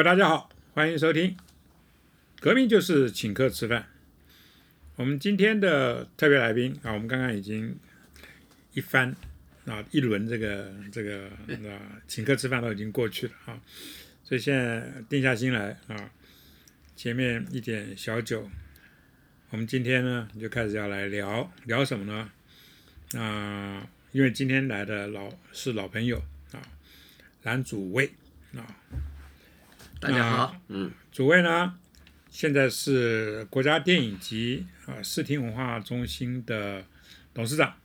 各位大家好，欢迎收听《革命就是请客吃饭》。我们今天的特别来宾啊，我们刚刚已经一番啊一轮这个这个啊请客吃饭都已经过去了啊，所以现在定下心来啊，前面一点小酒，我们今天呢就开始要来聊聊什么呢？啊，因为今天来的老是老朋友啊，蓝祖卫啊。大家好，嗯，主位呢，现在是国家电影及啊视听文化中心的董事长，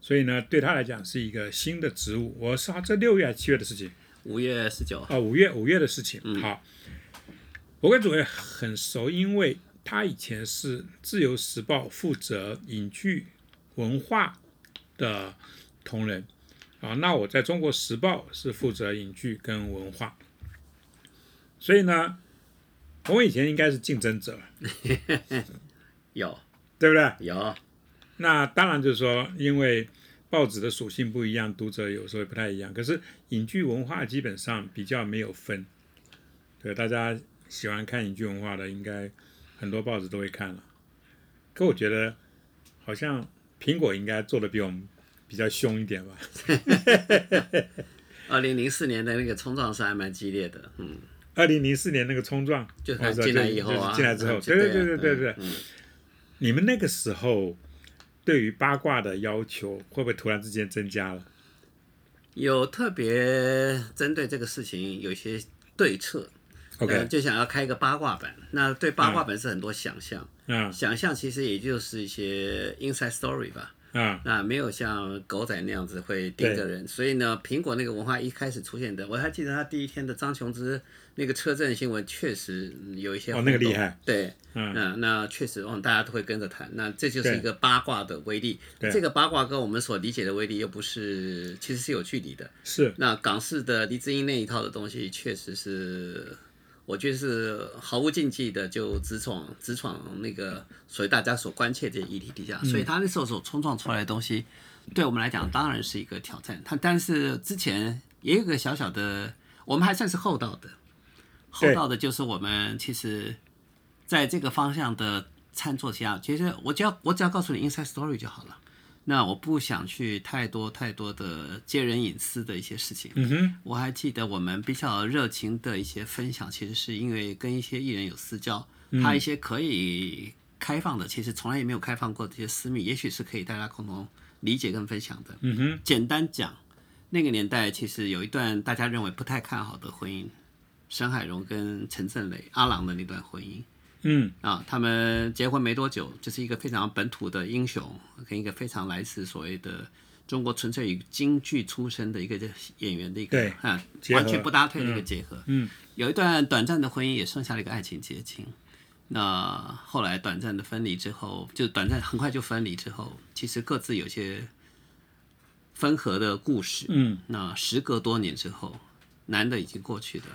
所以呢，对他来讲是一个新的职务。我是这六月还是七月的事情？五月十九啊，五月五月的事情。好，我跟主位很熟，因为他以前是自由时报负责影剧文化的同仁啊，那我在中国时报是负责影剧跟文化。所以呢，我们以前应该是竞争者，有对不对？有。那当然就是说，因为报纸的属性不一样，读者有时候也不太一样。可是影剧文化基本上比较没有分，对大家喜欢看影剧文化的，应该很多报纸都会看了。可我觉得好像苹果应该做的比我们比较凶一点吧。二零零四年的那个冲撞是还蛮激烈的，嗯。二零零四年那个冲撞，就进来以后啊，进来之后，对对对对对对。你们那个时候对于八卦的要求会不会突然之间增加了？有特别针对这个事情有一些对策，OK，就想要开一个八卦版。那对八卦本是很多想象，嗯，想象其实也就是一些 inside story 吧。啊，那没有像狗仔那样子会盯着人，所以呢，苹果那个文化一开始出现的，我还记得他第一天的张琼之那个车震新闻，确实有一些哦，那个厉害，对，嗯，那确实，哦，大家都会跟着谈，那这就是一个八卦的威力。这个八卦跟我们所理解的威力又不是，其实是有距离的。是，那港式的黎智英那一套的东西，确实是。我觉得是毫无禁忌的，就直闯直闯那个所以大家所关切的议题底下，所以他那时候所冲撞出来的东西，对我们来讲当然是一个挑战。他但是之前也有个小小的，我们还算是厚道的，厚道的就是我们其实在这个方向的参作下，其实我只要我只要告诉你 inside story 就好了。那我不想去太多太多的揭人隐私的一些事情。嗯哼，我还记得我们比较热情的一些分享，其实是因为跟一些艺人有私交，他一些可以开放的，其实从来也没有开放过这些私密，也许是可以大家共同理解跟分享的。嗯哼，简单讲，那个年代其实有一段大家认为不太看好的婚姻，沈海荣跟陈振磊阿郎的那段婚姻。嗯啊，他们结婚没多久，就是一个非常本土的英雄，跟一个非常来自所谓的中国纯粹以京剧出身的一个演员的一个啊，完全不搭配的一个结合。嗯，有一段短暂的婚姻，也剩下了一个爱情结晶。那后来短暂的分离之后，就短暂很快就分离之后，其实各自有些分合的故事。嗯，那时隔多年之后，男的已经过去的，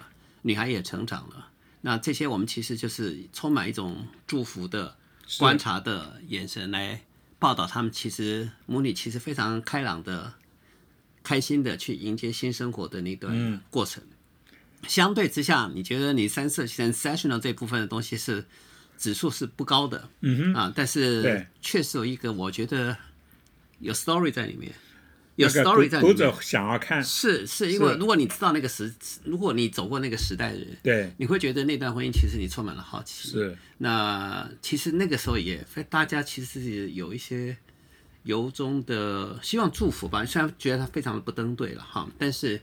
女孩也成长了。那这些我们其实就是充满一种祝福的观察的眼神来报道他们，其实母女其实非常开朗的、开心的去迎接新生活的那段过程。相对之下，你觉得你三色 sensational 这部分的东西是指数是不高的，嗯哼啊，但是确实有一个我觉得有 story 在里面。有 story 在读者想要看，是是因为如果你知道那个时，如果你走过那个时代的人，对，你会觉得那段婚姻其实你充满了好奇。是，那其实那个时候也大家其实是有一些由衷的希望祝福吧，虽然觉得他非常的不登对了哈，但是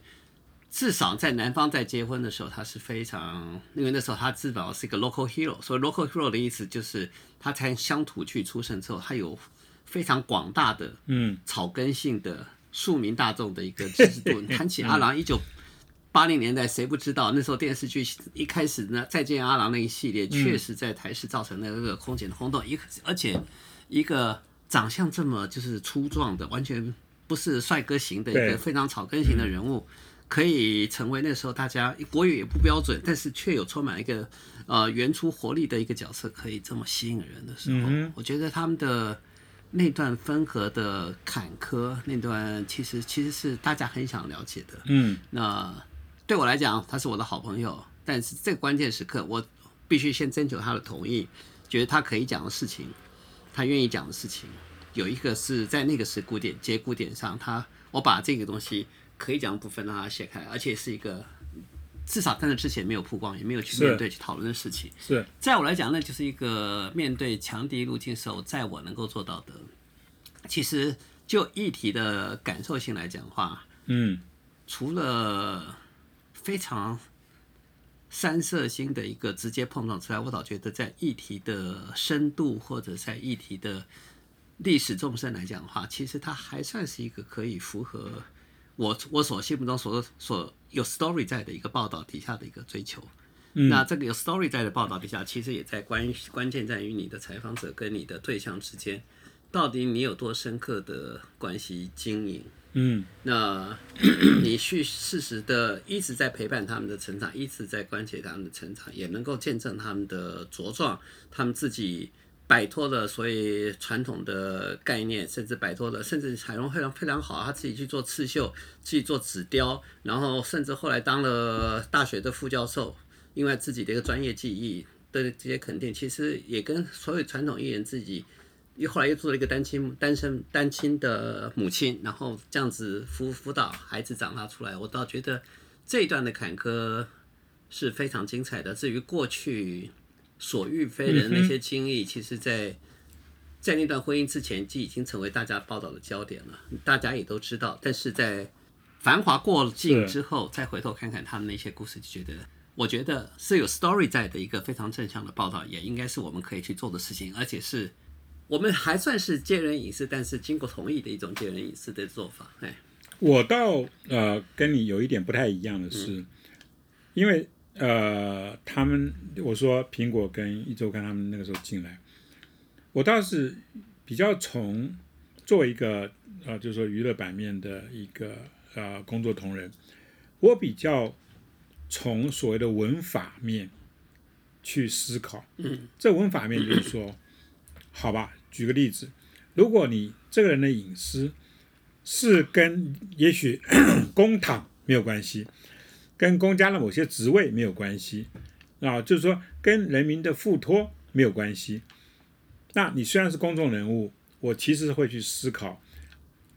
至少在男方在结婚的时候，他是非常，因为那时候他至少是一个 local hero，所以 local hero 的意思就是他在乡土去出生之后，他有非常广大的嗯草根性的。庶民大众的一个知识度。谈起阿郎，一九八零年代谁不知道？那时候电视剧一开始呢，《再见阿郎》那一系列，确实在台视造成了那个空前的轰动。一个而且一个长相这么就是粗壮的，完全不是帅哥型的一个非常草根型的人物，可以成为那时候大家国语也不标准，但是却有充满一个呃原初活力的一个角色，可以这么吸引人的时候，我觉得他们的。那段分合的坎坷，那段其实其实是大家很想了解的。嗯，那对我来讲，他是我的好朋友。但是这个关键时刻，我必须先征求他的同意，觉得他可以讲的事情，他愿意讲的事情，有一个是在那个时古点节骨点上，他我把这个东西可以讲的部分让他写开，而且是一个至少在那之前没有曝光，也没有去面对去讨论的事情。是在我来讲，那就是一个面对强敌入侵时候，在我能够做到的。其实就议题的感受性来讲的话，嗯除了非常三色星的一个直接碰撞之外，我倒觉得在议题的深度或者在议题的历史纵深来讲的话，其实它还算是一个可以符合我我所心目中所所有 story 在的一个报道底下的一个追求。嗯那这个有 story 在的报道底下，其实也在关关键在于你的采访者跟你的对象之间，到底你有多深刻的关系经营。嗯那 你去适时的一直在陪伴他们的成长，一直在关切他们的成长，也能够见证他们的茁壮，他们自己摆脱了所以传统的概念，甚至摆脱了，甚至彩虹非常非常好，他自己去做刺绣，自己做纸雕，然后甚至后来当了大学的副教授，因为自己的一个专业技艺的这些肯定，其实也跟所有传统艺人自己。又后来又做了一个单亲单身单亲的母亲，然后这样子辅辅导孩子长大出来，我倒觉得这一段的坎坷是非常精彩的。至于过去所遇非人的那些经历，其实在在那段婚姻之前就已经成为大家报道的焦点了，大家也都知道。但是在繁华过尽之后，再回头看看他们那些故事，就觉得。我觉得是有 story 在的一个非常正向的报道，也应该是我们可以去做的事情，而且是我们还算是借人隐私，但是经过同意的一种借人隐私的做法。哎，我倒呃跟你有一点不太一样的是，因为呃他们我说苹果跟一周刊他们那个时候进来，我倒是比较从作为一个呃就是说娱乐版面的一个呃工作同仁，我比较从所谓的文法面去思考。嗯，这文法面就是说，好吧，举个例子，如果你这个人的隐私是跟也许 公堂没有关系，跟公家的某些职位没有关系啊，就是说跟人民的付托没有关系。那你虽然是公众人物，我其实会去思考，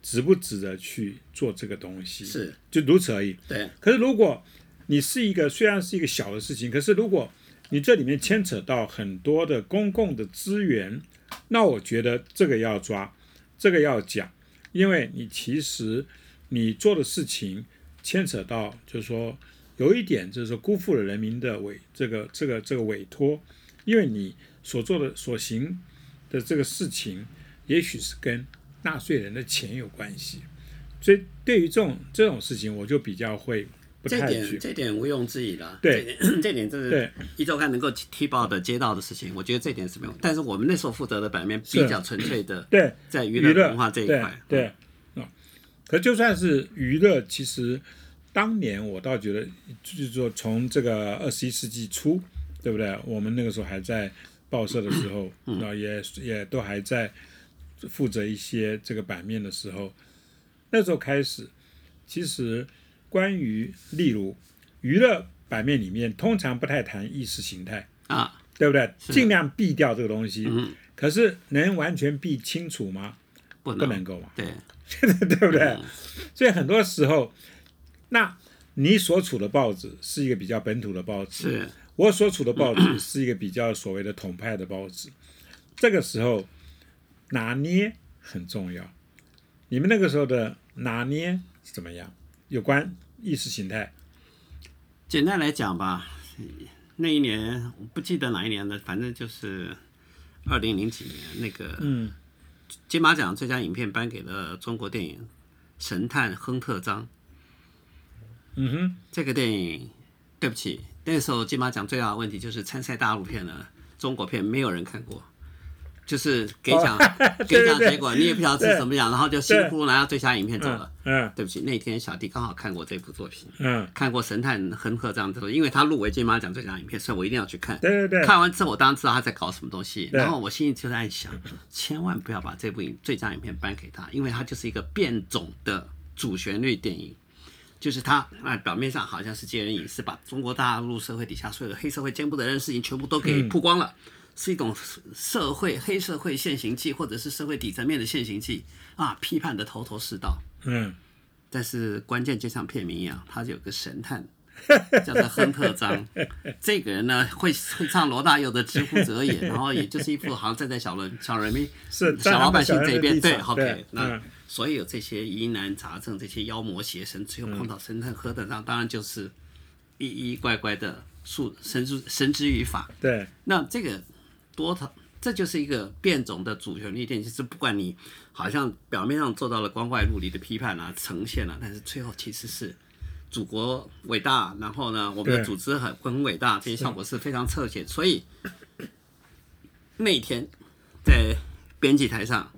值不值得去做这个东西，是就如此而已。对，可是如果你是一个虽然是一个小的事情，可是如果你这里面牵扯到很多的公共的资源，那我觉得这个要抓，这个要讲，因为你其实你做的事情牵扯到，就是说有一点就是说辜负了人民的委这个这个这个委托，因为你所做的所行的这个事情，也许是跟纳税人的钱有关系，所以对于这种这种事情，我就比较会不这太去点这点毋庸置疑了。对这点，这是对一周刊能够踢爆的街道的事情，我觉得这点是没有。但是我们那时候负责的版面比较纯粹的，对。在娱娱乐文化这一块，对啊、可就算是娱乐，其实当年我倒觉得，就是说从这个二十一世纪初，对不对？我们那个时候还在报社的时候，嗯啊、也也都还在负责一些这个版面的时候，那时候开始，其实关于例如娱乐版面里面，通常不太谈意识形态。啊，对不对？尽量避掉这个东西。嗯，可是能完全避清楚吗？不能不能够嘛，对，对不对？嗯所以很多时候，那你所处的报纸是一个比较本土的报纸，是我所处的报纸是一个比较所谓的统派的报纸。这个时候拿捏很重要。你们那个时候的拿捏是怎么样？有关意识形态，简单来讲吧，那一年我不记得哪一年了，反正就是二零零几年那个嗯金马奖最佳影片颁给了中国电影《神探亨特章》。嗯哼，这个电影，对不起，那时候金马奖最大的问题就是参赛大陆片呢，中国片没有人看过，就是给奖、给奖结果你也不晓得是什么奖，然后就辛苦拿到最佳影片走了。嗯。对不起，那天小弟刚好看过这部作品，嗯，看过《神探亨特章》之后，因为他入围金马奖最佳影片，所以我一定要去看。对对对，看完之后，我当然知道他在搞什么东西，然后我心里就在想，千万不要把这部影最佳影片颁给他，因为他就是一个变种的主旋律电影。就是他啊，表面上好像是揭人隐私，把中国大陆社会底下所有的黑社会见不得人的事情全部都给曝光了，是一种社会黑社会现行记，或者是社会底层面的现行记啊，批判的头头是道。嗯，但是关键就像片名一样，他有个神探，叫做亨特张。这个人呢，会会唱罗大佑的《知乎者也》，然后也就是一副好像站在小人小人民、是小老百姓这边。对对，OK，那嗯所有这些疑难杂症、这些妖魔邪神，最后碰到神探亨特章，当然就是一一乖乖的术神之绳之于法。对，那这个多头，这就是一个变种的主旋律电影，就是不管你好像表面上做到了光怪陆离的批判啊、呈现啊，但是最后其实是祖国伟大，然后呢，我们的组织很很伟大，这些效果是非常侧写。所以那一天在编辑台上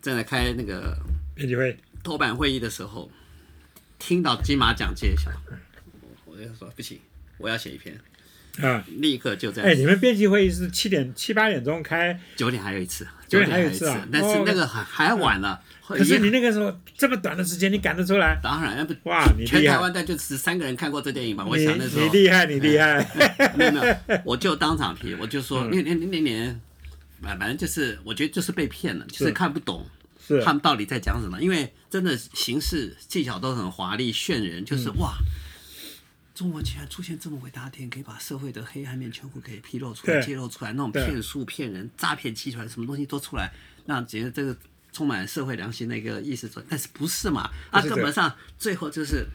正在开那个编辑会，头版会议的时候，听到金马奖揭晓，我就说不行，我要写一篇，啊，立刻就在哎，你们编辑会议是七点七八点钟开，九点还有一次，九点还有一次啊。但是哦。那个还还晚了。可是你那个时候这么短的时间，你赶得出来？当然要不哇，你全台湾但就十三个人看过这电影吧？我你想那时候。你厉害，你厉害，没有没有，我就当场批，我就说嗯。那那那那年，反反正就是我觉得就是被骗了，就是是。看不懂是。他们到底在讲什么，因为真的形式技巧都很华丽炫人，就是嗯。哇。中国竟然出现这么伟大的电影，可以把社会的黑暗面全部给披露出来、揭露出来，那种骗术、骗人、诈骗集团什么东西都出来，让觉得这个充满社会良心的一个意识出来。但是不是嘛？啊，根本上最后就是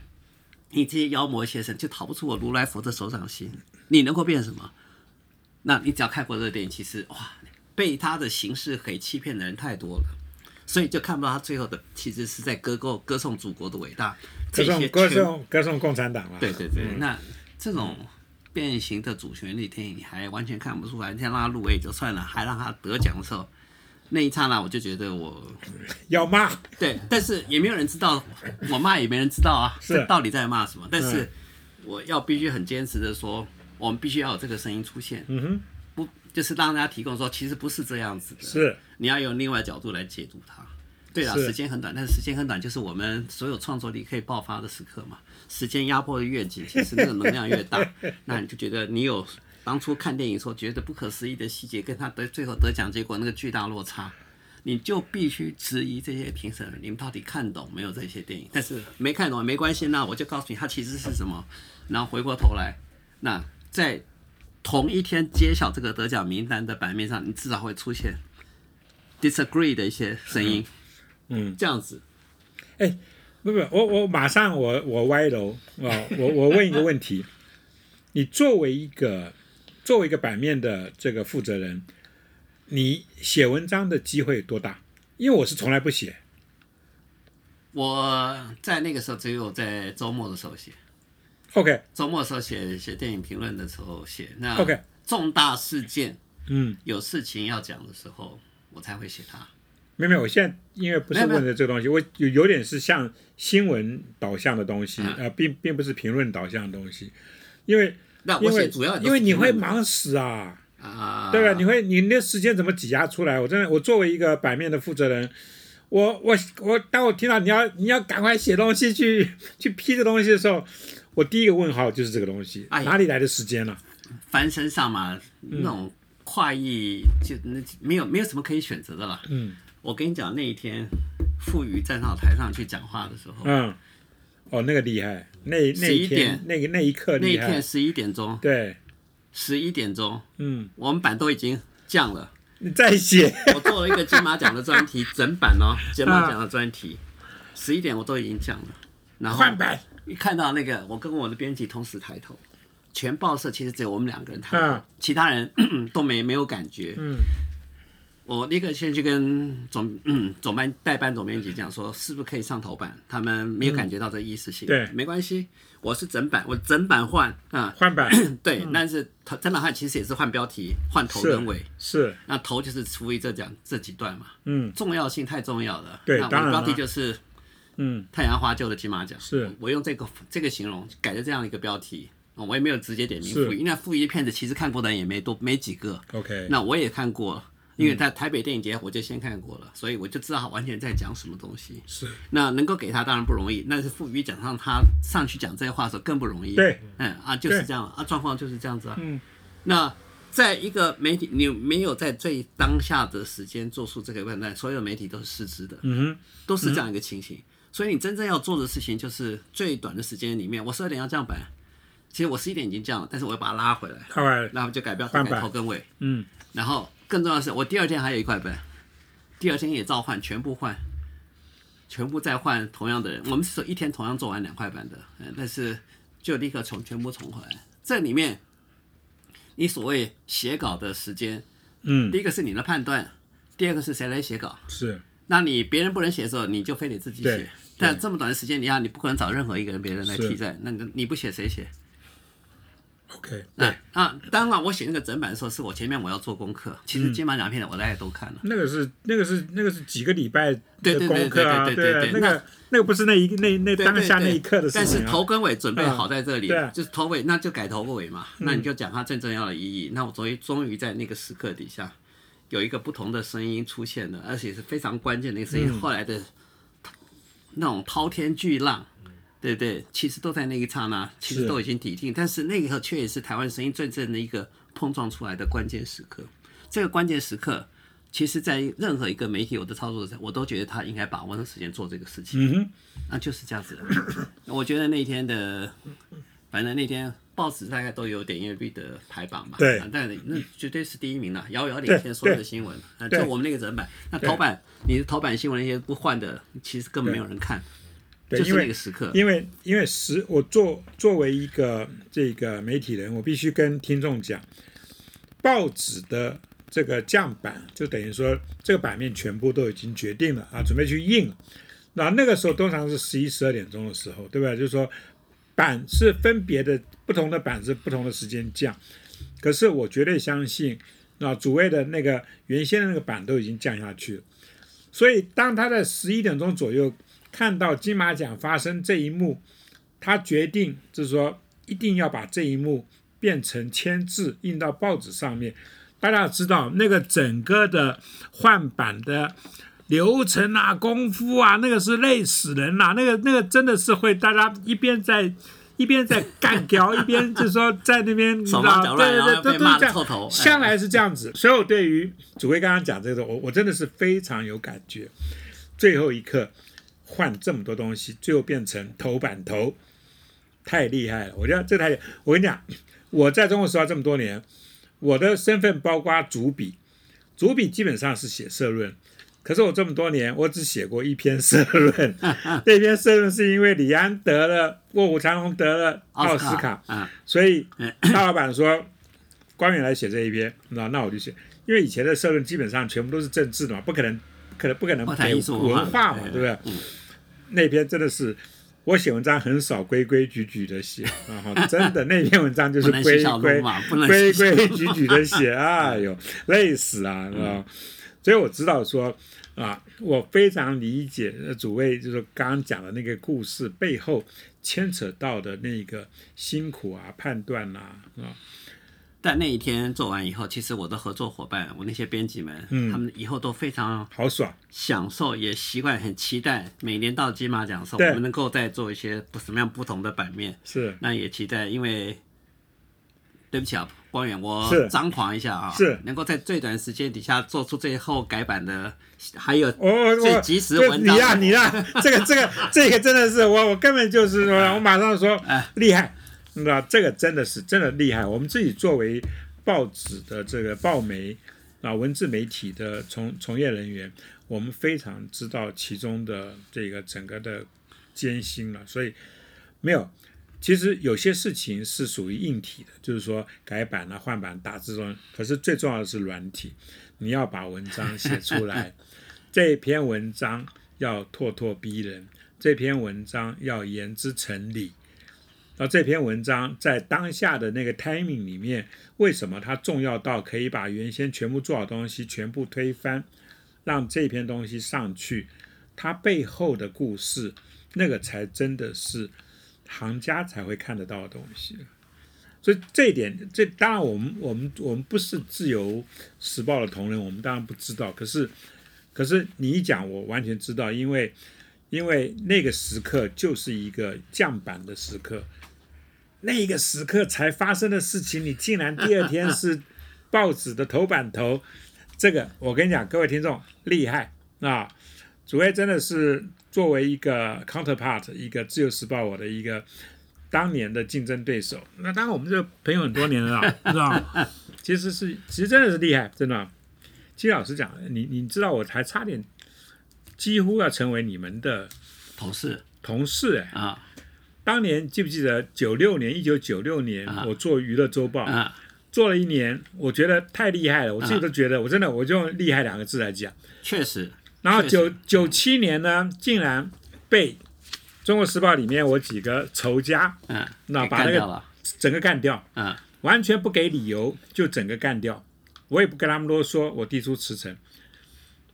你这些妖魔邪神就逃不出我如来佛的手掌心，你能够变什么？那你只要看过这个电影，其实哇，被他的形式给欺骗的人太多了，所以就看不到他最后的其实是在歌颂歌颂祖国的伟大。歌颂歌颂歌颂共产党啊，对对对，那这种变形的主旋律电影，你还完全看不出来。你像让他入围就算了，还让他得奖的时候，那一刹那我就觉得我 要骂，对，但是也没有人知道，我骂也没人知道啊，是。这到底在骂什么？但是我要必须很坚持的说，我们必须要有这个声音出现，嗯哼，不就是让大家提供说，其实不是这样子的，是。你要用另外角度来解读它。对啊，时间很短，但是时间很短就是我们所有创作力可以爆发的时刻嘛。时间压迫的越紧，其实那个能量越大，那你就觉得你有当初看电影时候觉得不可思议的细节，跟他得最后得奖结果那个巨大落差，你就必须质疑这些评审，你们到底看懂没有这些电影？但是没看懂没关系，那我就告诉你它其实是什么，然后回过头来，那在同一天揭晓这个得奖名单的版面上，你至少会出现 disagree 的一些声音，嗯，这样子。哎不不，我我马上我我歪楼啊！我我问一个问题：你作为一个作为一个版面的这个负责人，你写文章的机会多大？因为我是从来不写，我在那个时候只有在周末的时候写，OK。周末的时候写写电影评论的时候写。那 OK，重大事件嗯，有事情要讲的时候，我才会写它。没有没有，我现在因为不是问的这个东西，我有有点是像新闻导向的东西，啊呃，并并不是评论导向的东西，因为那我因为写主要因为你会忙忙死啊。啊，对吧？你会你那时间怎么挤压出来？我真的，我作为一个版面的负责人，我我我，当我听到你要你要赶快写东西去去批这东西的时候，我第一个问号就是这个东西，哎哪里来的时间呢、翻身上嘛，嗯那种快意就那没有没有什么可以选择的了。嗯我跟你讲，那一天傅宇站到台上去讲话的时候，嗯，哦，那个厉害，那那一天点那个那一刻那一，天十一点钟，对，十一点钟，嗯，我们版都已经降了。你再写，我做了一个金马奖的专题，整版哦，金马奖的专题，十一点我都已经降了，然后换版，一看到那个，我跟我的编辑同时抬头，全报社其实只有我们两个人抬头，嗯其他人 都没没有感觉。嗯我立刻先去跟总嗯总班代班总编辑讲说，是不是可以上头版？他们没有感觉到这意思性。对没关系，我是整版，我整版换啊、换版对，但是他整版换其实也是换标题、换头跟尾。是，那头就是除以这讲这几段嘛，嗯重要性太重要了。对那我的标题就是嗯太阳花救了金马奖。是我用这个这个形容改了这样一个标题，哦我也没有直接点名是傅仪，因为傅仪的片子其实看过的人也没多没几个。，OK，那我也看过，因为在台北电影节我就先看过了，所以我就知道他完全在讲什么东西。是。那能够给他当然不容易，那是赋予讲上他上去讲这些话的时候更不容易。对，嗯啊，就是这样啊，状况就是这样子啊。嗯，那在一个媒体，你没有在最当下的时间做出这个判断，所有媒体都是失职的，嗯哼。都是这样一个情形。所以你真正要做的事情，就是最短的时间里面，我十二点要降版，其实我十一点已经降了，但是我要把它拉回来，拉回来。然后就改标改头跟尾，嗯。然后更重要的是，我第二天还有一块本，第二天也照换，全部换，全部再换同样的人。我们是一天同样做完两块板的，嗯，但是就立刻重全部重回来。这里面，你所谓写稿的时间，嗯第一个是你的判断，第二个是谁来写稿。是那你别人不能写的时候，你就非得自己对写。但这么短的时间，你要你不可能找任何一个人别人来替代，那你你不写谁写？OK 那对，啊，当然我写那个整版的时候，是我前面我要做功课。其实金马奖片的我大概都看了。那个是那个是那个是几个礼拜的对对对功课啊，对对对那个那个不是那一那那对当下那一刻的事但是。头跟尾准备好在这里，就是头尾，那就改头尾嘛。那你就讲它最重要的意义。那我终于终于在那个时刻底下，有一个不同的声音出现了，而且是非常关键的一个声音。嗯后来的那种滔天巨浪，对不对？其实都在那一刹那，其实都已经抵定，但是那个却也是台湾声音最正的一个碰撞出来的关键时刻。这个关键时刻。其实，在任何一个媒体我的操作者，我都觉得他应该把握的时间做这个事情。嗯哼，那就是这样子的。我觉得那天的，反正那天报纸大概都有点阅率的排榜嘛，对啊但那绝对是第一名了，遥遥领先所有的新闻。啊，就我们那个整版，那头版你的头版新闻那些不换的，其实根本没有人看，对，就是因为那个时刻。因为因为时我作作为一个这个媒体人，我必须跟听众讲，报纸的这个降版，就等于说这个版面全部都已经决定了啊，准备去印了。那那个时候通常是十一、十二点钟的时候，对吧？就是说版是分别的，不同的版是不同的时间降。可是我绝对相信，那，主位的那个原先的那个版都已经降下去了。所以当他在十一点钟左右看到金马奖发生这一幕，他决定就是说一定要把这一幕变成签字印到报纸上面。大家要知道，那个整个的换版的流程啊、功夫啊，那个是累死人啦、那个那个真的是会大家一边在一边在干掉，一边就是说在那边，对对对，都都是这样，得臭头哎向来是这样子。所以我对于主挥刚刚讲这个，我我真的是非常有感觉。最后一刻换这么多东西，最后变成头版头，太厉害了！我觉得这太厉害，我跟你讲，我在中国时报这么多年，我的身份包括主笔，主笔基本上是写社论。可是我这么多年，我只写过一篇社论，那篇社论是因为李安得了《卧虎藏龙》得了奥斯卡，啊，所以大老板说官员来写这一篇，那那我就写，因为以前的社论基本上全部都是政治的嘛，不可能，不可能，不可能给不谈艺术文化嘛，对不对？嗯那篇真的是我写文章很少规规矩矩的写 啊，哈真的那篇文章就是规规规规矩矩的写，哎呦，累死啊，是吧？所以我知道说啊，我非常理解呃主位就是刚刚讲的那个故事背后牵扯到的那个辛苦啊、判断呐啊但那一天做完以后，其实我的合作伙伴，我那些编辑们，嗯。他们以后都非常好爽，享受，也习惯，很期待每年到金马奖的时候，我们能够再做一些不什么样不同的版面。是。那也期待，因为对不起啊，光远，我张狂一下啊，是。能够在最短时间底下做出最后改版的，还有最及时就文章你呀、你呀、这个这个这个真的是我我根本就是说，我马上说哎。厉害，你知道这个真的是真的厉害。我们自己作为报纸的这个报媒啊文字媒体的从从业人员，我们非常知道其中的这个整个的艰辛了，所以没有。其实有些事情是属于硬体的，就是说改版啊、换版、打字中，可是最重要的是软体，你要把文章写出来。这篇文章要咄咄逼人，这篇文章要言之成理。那这篇文章在当下的那个 timing 里面，为什么它重要到可以把原先全部做好东西全部推翻，让这篇东西上去？它背后的故事，那个才真的是行家才会看得到的东西。所以这一点，这当然我们我们我们不是自由时报的同仁，我们当然不知道。可是可是你一讲，我完全知道，因为因为那个时刻就是一个降板的时刻，那个时刻才发生的事情，你竟然第二天是报纸的头版头，这个我跟你讲，各位听众厉害啊！主位真的是作为一个 counterpart，一个自由时报我的一个当年的竞争对手。那当然我们这个朋友很多年了啦，是吧？其实是其实真的是厉害，真的。其实老实讲，你你知道我还差点几乎要成为你们的同事。同事哎。啊。当年记不记得九六年，一九九六年啊。我做娱乐周报，啊，做了一年，我觉得太厉害了，我自己都觉得，我真的我就用厉害两个字来讲。确实然后九九七年呢，竟然被《中国时报》里面我几个仇家嗯，那把那个整个干掉，嗯完全不给理由就整个干掉，我也不跟他们啰嗦，我提出辞呈。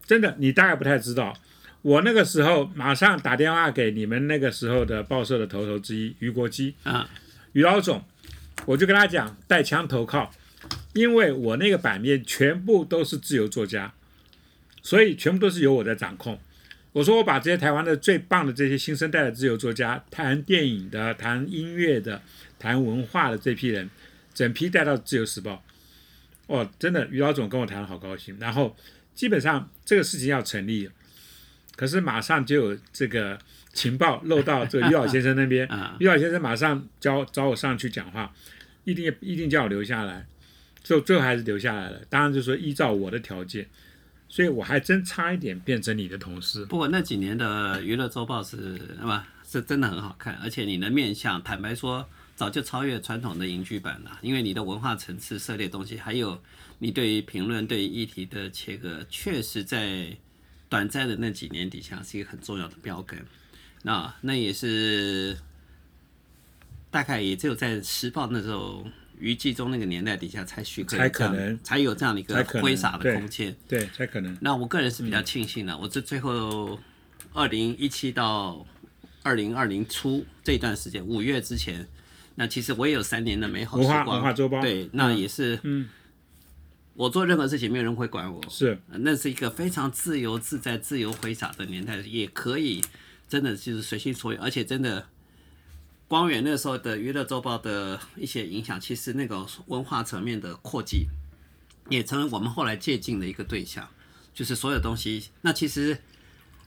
真的，你大概不太知道，我那个时候马上打电话给你们那个时候的报社的头头之一于国基，啊于老总，我就跟他讲带枪投靠，因为我那个版面全部都是自由作家，所以全部都是由我在掌控。我说我把这些台湾的最棒的这些新生代的自由作家，谈电影的、谈音乐的、谈文化的这批人，整批带到自由时报。哦，真的，于老总跟我谈的好高兴。然后基本上这个事情要成立，可是马上就有这个情报漏到这个于老先生那边。啊于老先生马上叫找我上去讲话，一定一定叫我留下来，最后最后还是留下来了。当然就是说依照我的条件，所以我还真差一点变成你的同事。不过那几年的娱乐周报是那么是真的很好看，而且你的面相，坦白说，早就超越传统的影剧版了。因为你的文化层次涉猎东西，还有你对于评论、对于议题的切割，确实在短暂的那几年底下是一个很重要的标杆。那那也是大概也只有在时报那时候。余纪中那个年代底下才许可才可能才有这样的一个挥洒的空间，对，才可能。那我个人是比较庆幸的，我这最后二零一七到二零二零初这段时间，五月之前，那其实我也有三年的美好时文化光。文化周报对，那也是，嗯，我做任何事情没有人会管我，是那是一个非常自由自在、自由挥洒的年代，也可以真的就是随心所欲，而且真的。光远那时候的娱乐周报的一些影响，其实那个文化层面的扩及，也成为我们后来借鉴的一个对象。就是所有东西，那其实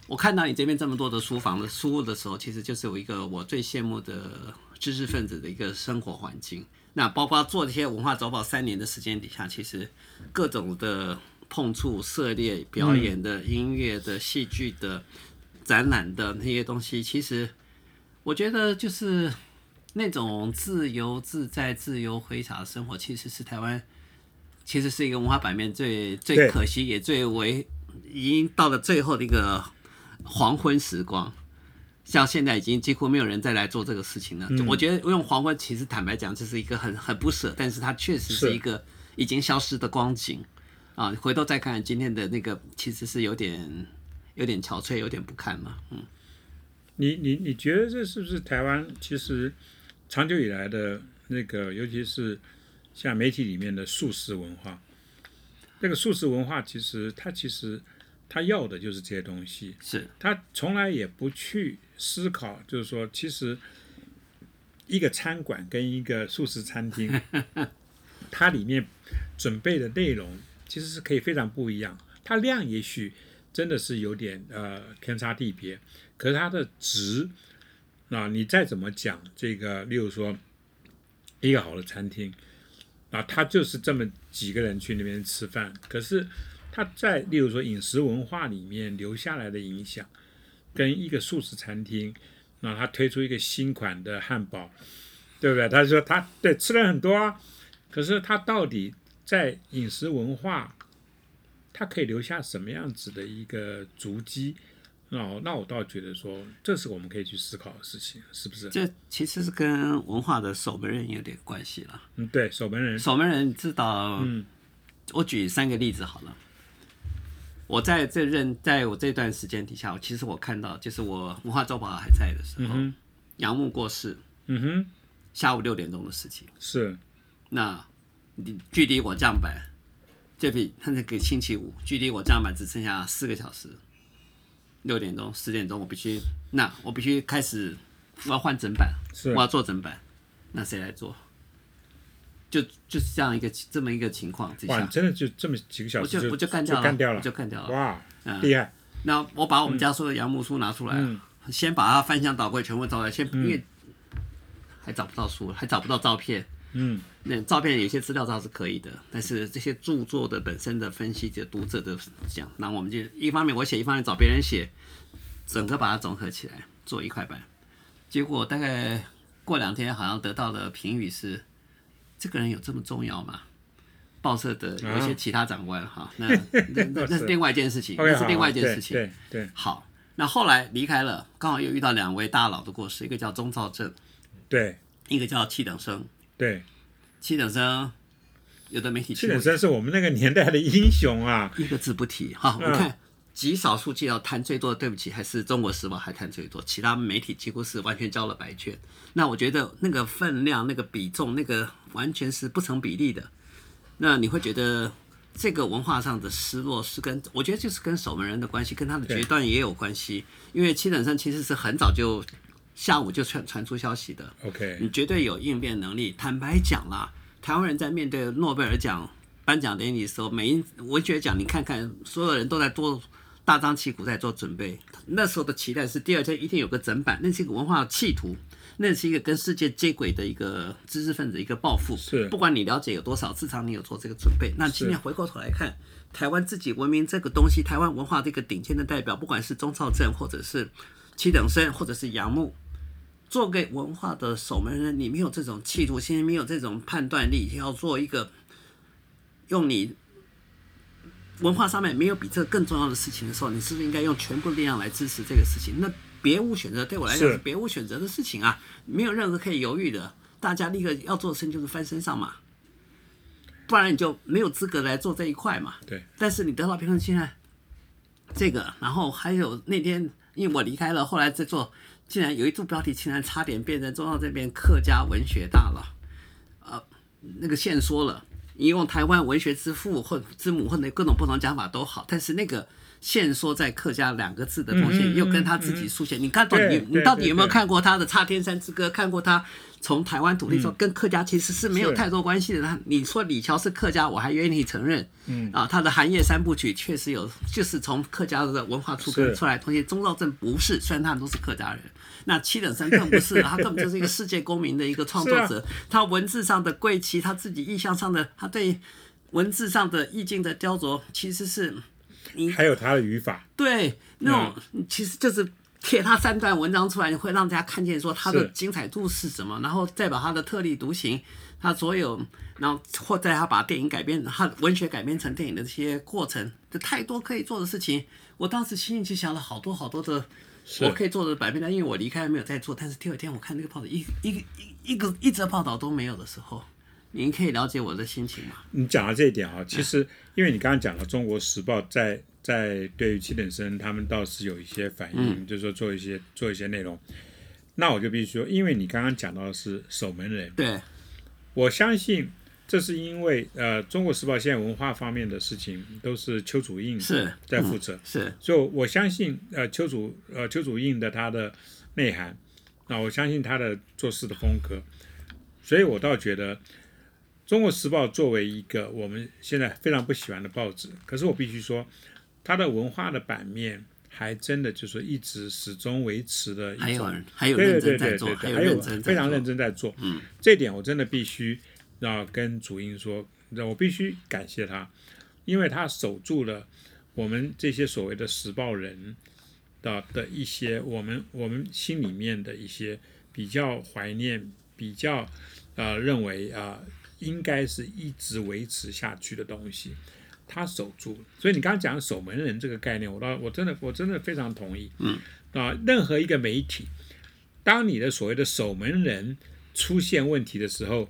我看到你这边这么多的书房的书的时候，其实就是有一个我最羡慕的知识分子的一个生活环境。那包括做这些文化周报三年的时间底下，其实各种的碰触、涉猎、表演的、音乐的、戏剧的、展览的那些东西，其实我觉得就是那种自由自在、自由挥洒的生活，其实是台湾，其实是一个文化版面最最可惜也最为已经到了最后的一个黄昏时光。像现在已经几乎没有人再来做这个事情了。嗯我觉得用黄昏，其实坦白讲，这是一个很很不舍，但是它确实是是一个已经消失的光景啊。回头再看今天的那个，其实是有点有点憔悴，有点不堪嘛。嗯，你你你觉得这是不是台湾其实长久以来的那个，尤其是像媒体里面的素食文化？那个素食文化其实它其实它要的就是这些东西，是他从来也不去思考，就是说，其实一个餐馆跟一个素食餐厅，它里面准备的内容其实是可以非常不一样。它量也许真的是有点呃天差地别，可是它的值啊，你再怎么讲这个，例如说一个好的餐厅啊，他就是这么几个人去那边吃饭，可是它在例如说饮食文化里面留下来的影响，跟一个素食餐厅，那他推出一个新款的汉堡，对不对？他说他对吃了很多啊，可是他到底在饮食文化，它可以留下什么样子的一个足迹？那，那我倒觉得说，这是我们可以去思考的事情，是不是？这其实是跟文化的守门人有点关系了。嗯，对，守门人，守门人知道，嗯我举三个例子好了。我在这任，在我这段时间底下，其实我看到，就是我文化周报还在的时候，杨牧过世，嗯哼，下午六点钟的事情。是，那你距离我降板，这比他那个星期五距离我降板只剩下四个小时，六点钟、十点钟我必须，那我必须开始，我要换整版，我要做整版，那谁来做？就就是这样一个这么一个情况之哇，你下，真的就这么几个小时我就我就干掉了，干掉了，就干掉了。哇，嗯厉害，那我把我们家所有的杨木书拿出来，嗯先把它翻箱倒柜全部找来，先、因为还找不到书，还找不到照片。嗯，那照片有些资料照是可以的，但是这些著作的本身的分析者、读者的讲，那我们就一方面我写，一方面找别人写，整个把它总合起来做一块板。结果大概过两天，好像得到的评语是：这个人有这么重要吗？报社的有一些其他长官哈，那那那那是 另外一件事情，那是另外一件事情。对对好，那后来离开了，刚好又遇到两位大佬的过世，一个叫钟兆正，对一个叫戚等生。对，戚等生有的媒体去七等生是我们那个年代的英雄啊，一个字不提哈。嗯我看极少数记到谈最多的，对不起，还是《中国时报》还谈最多，其他媒体几乎是完全交了白卷。那我觉得那个分量、那个比重、那个完全是不成比例的。那你会觉得这个文化上的失落是跟我觉得就是跟守门人的关系，跟他的决断也有关系。因为七等生其实是很早就下午就传传出消息的，OK，你绝对有应变能力。坦白讲啦，台湾人在面对诺贝尔奖颁奖典礼的时候，每一文学奖，你看看，所有人都在做大张旗鼓在做准备。那时候的期待是第二天一定有个整版，那是一个文化企图，那是一个跟世界接轨的一个知识分子一个抱负。是不管你了解有多少，至少你有做这个准备。那今天回过头来看，台湾自己文明这个东西，台湾文化这个顶尖的代表，不管是钟兆镇，或者是七等生，或者是杨牧，做给文化的守门人，你没有这种企图心，没有这种判断力，要做一个用你文化上面没有比这个更重要的事情的时候，你是不是应该用全部力量来支持这个事情？那别无选择，对我来讲是是别无选择的事情啊，没有任何可以犹豫的。大家立刻要做的事情就是翻身上嘛，不然你就没有资格来做这一块嘛。对，但是你得到评论现在这个，然后还有那天因为我离开了，后来在做，竟然有一组标题竟然差点变成中央这边客家文学大佬，呃，那个现说了，你用台湾文学之父或之母或者各种不同讲法都好，但是那个。限缩在客家两个字的东西，又跟他自己书写，你看到底你你到底有没有看过他的《插天山之歌》？看过他从台湾土地说跟客家其实是没有太多关系的。他你说李乔是客家，我还愿意承认。嗯啊，他的《寒夜三部曲》确实有，就是从客家的文化出根出来的东西。钟兆镇不是，虽然他们都是客家人，那七等生更不是，他根本就是一个世界公民的一个创作者。他文字上的贵气，他自己意象上的，他对文字上的意境的雕琢，其实是还有他的语法，对，那种、其实就是贴他三段文章出来，会让大家看见说他的精彩度是什么，然后再把他的特立独行，他所有，然后或在他把电影改编，他文学改编成电影的这些过程，这太多可以做的事情。我当时心里就想了好多好多的。我可以做的百变单，因为我离开没有再做，但是第二天我看那个报道，一一个一一个一则报道都没有的时候，您可以了解我的心情吗？你讲到这一点啊，其实因为你刚刚讲了《中国时报》在在对于七等生他们倒是有一些反应，就是说做一些做一些内容。那我就必须说，因为你刚刚讲到的是守门人，对，我相信这是因为呃，《中国时报》现在文化方面的事情都是邱主印是在负责，是。所以我相信呃邱主呃邱主印的他的内涵，那我相信他的做事的风格，所以我倒觉得《中国时报》作为一个我们现在非常不喜欢的报纸，可是我必须说，它的文化的版面还真的就是一直始终维持的一还有还有对认真在做，对对对对，还有非常认真在做。嗯，这点我真的必须要跟主音说，那我必须感谢他，因为他守住了我们这些所谓的时报人的的一些我们我们心里面的一些比较怀念、比较呃认为啊、呃、应该是一直维持下去的东西。他守住了，所以你刚刚讲守门人这个概念，我倒我真的我真的非常同意。嗯啊，任何一个媒体，当你的所谓的守门人出现问题的时候，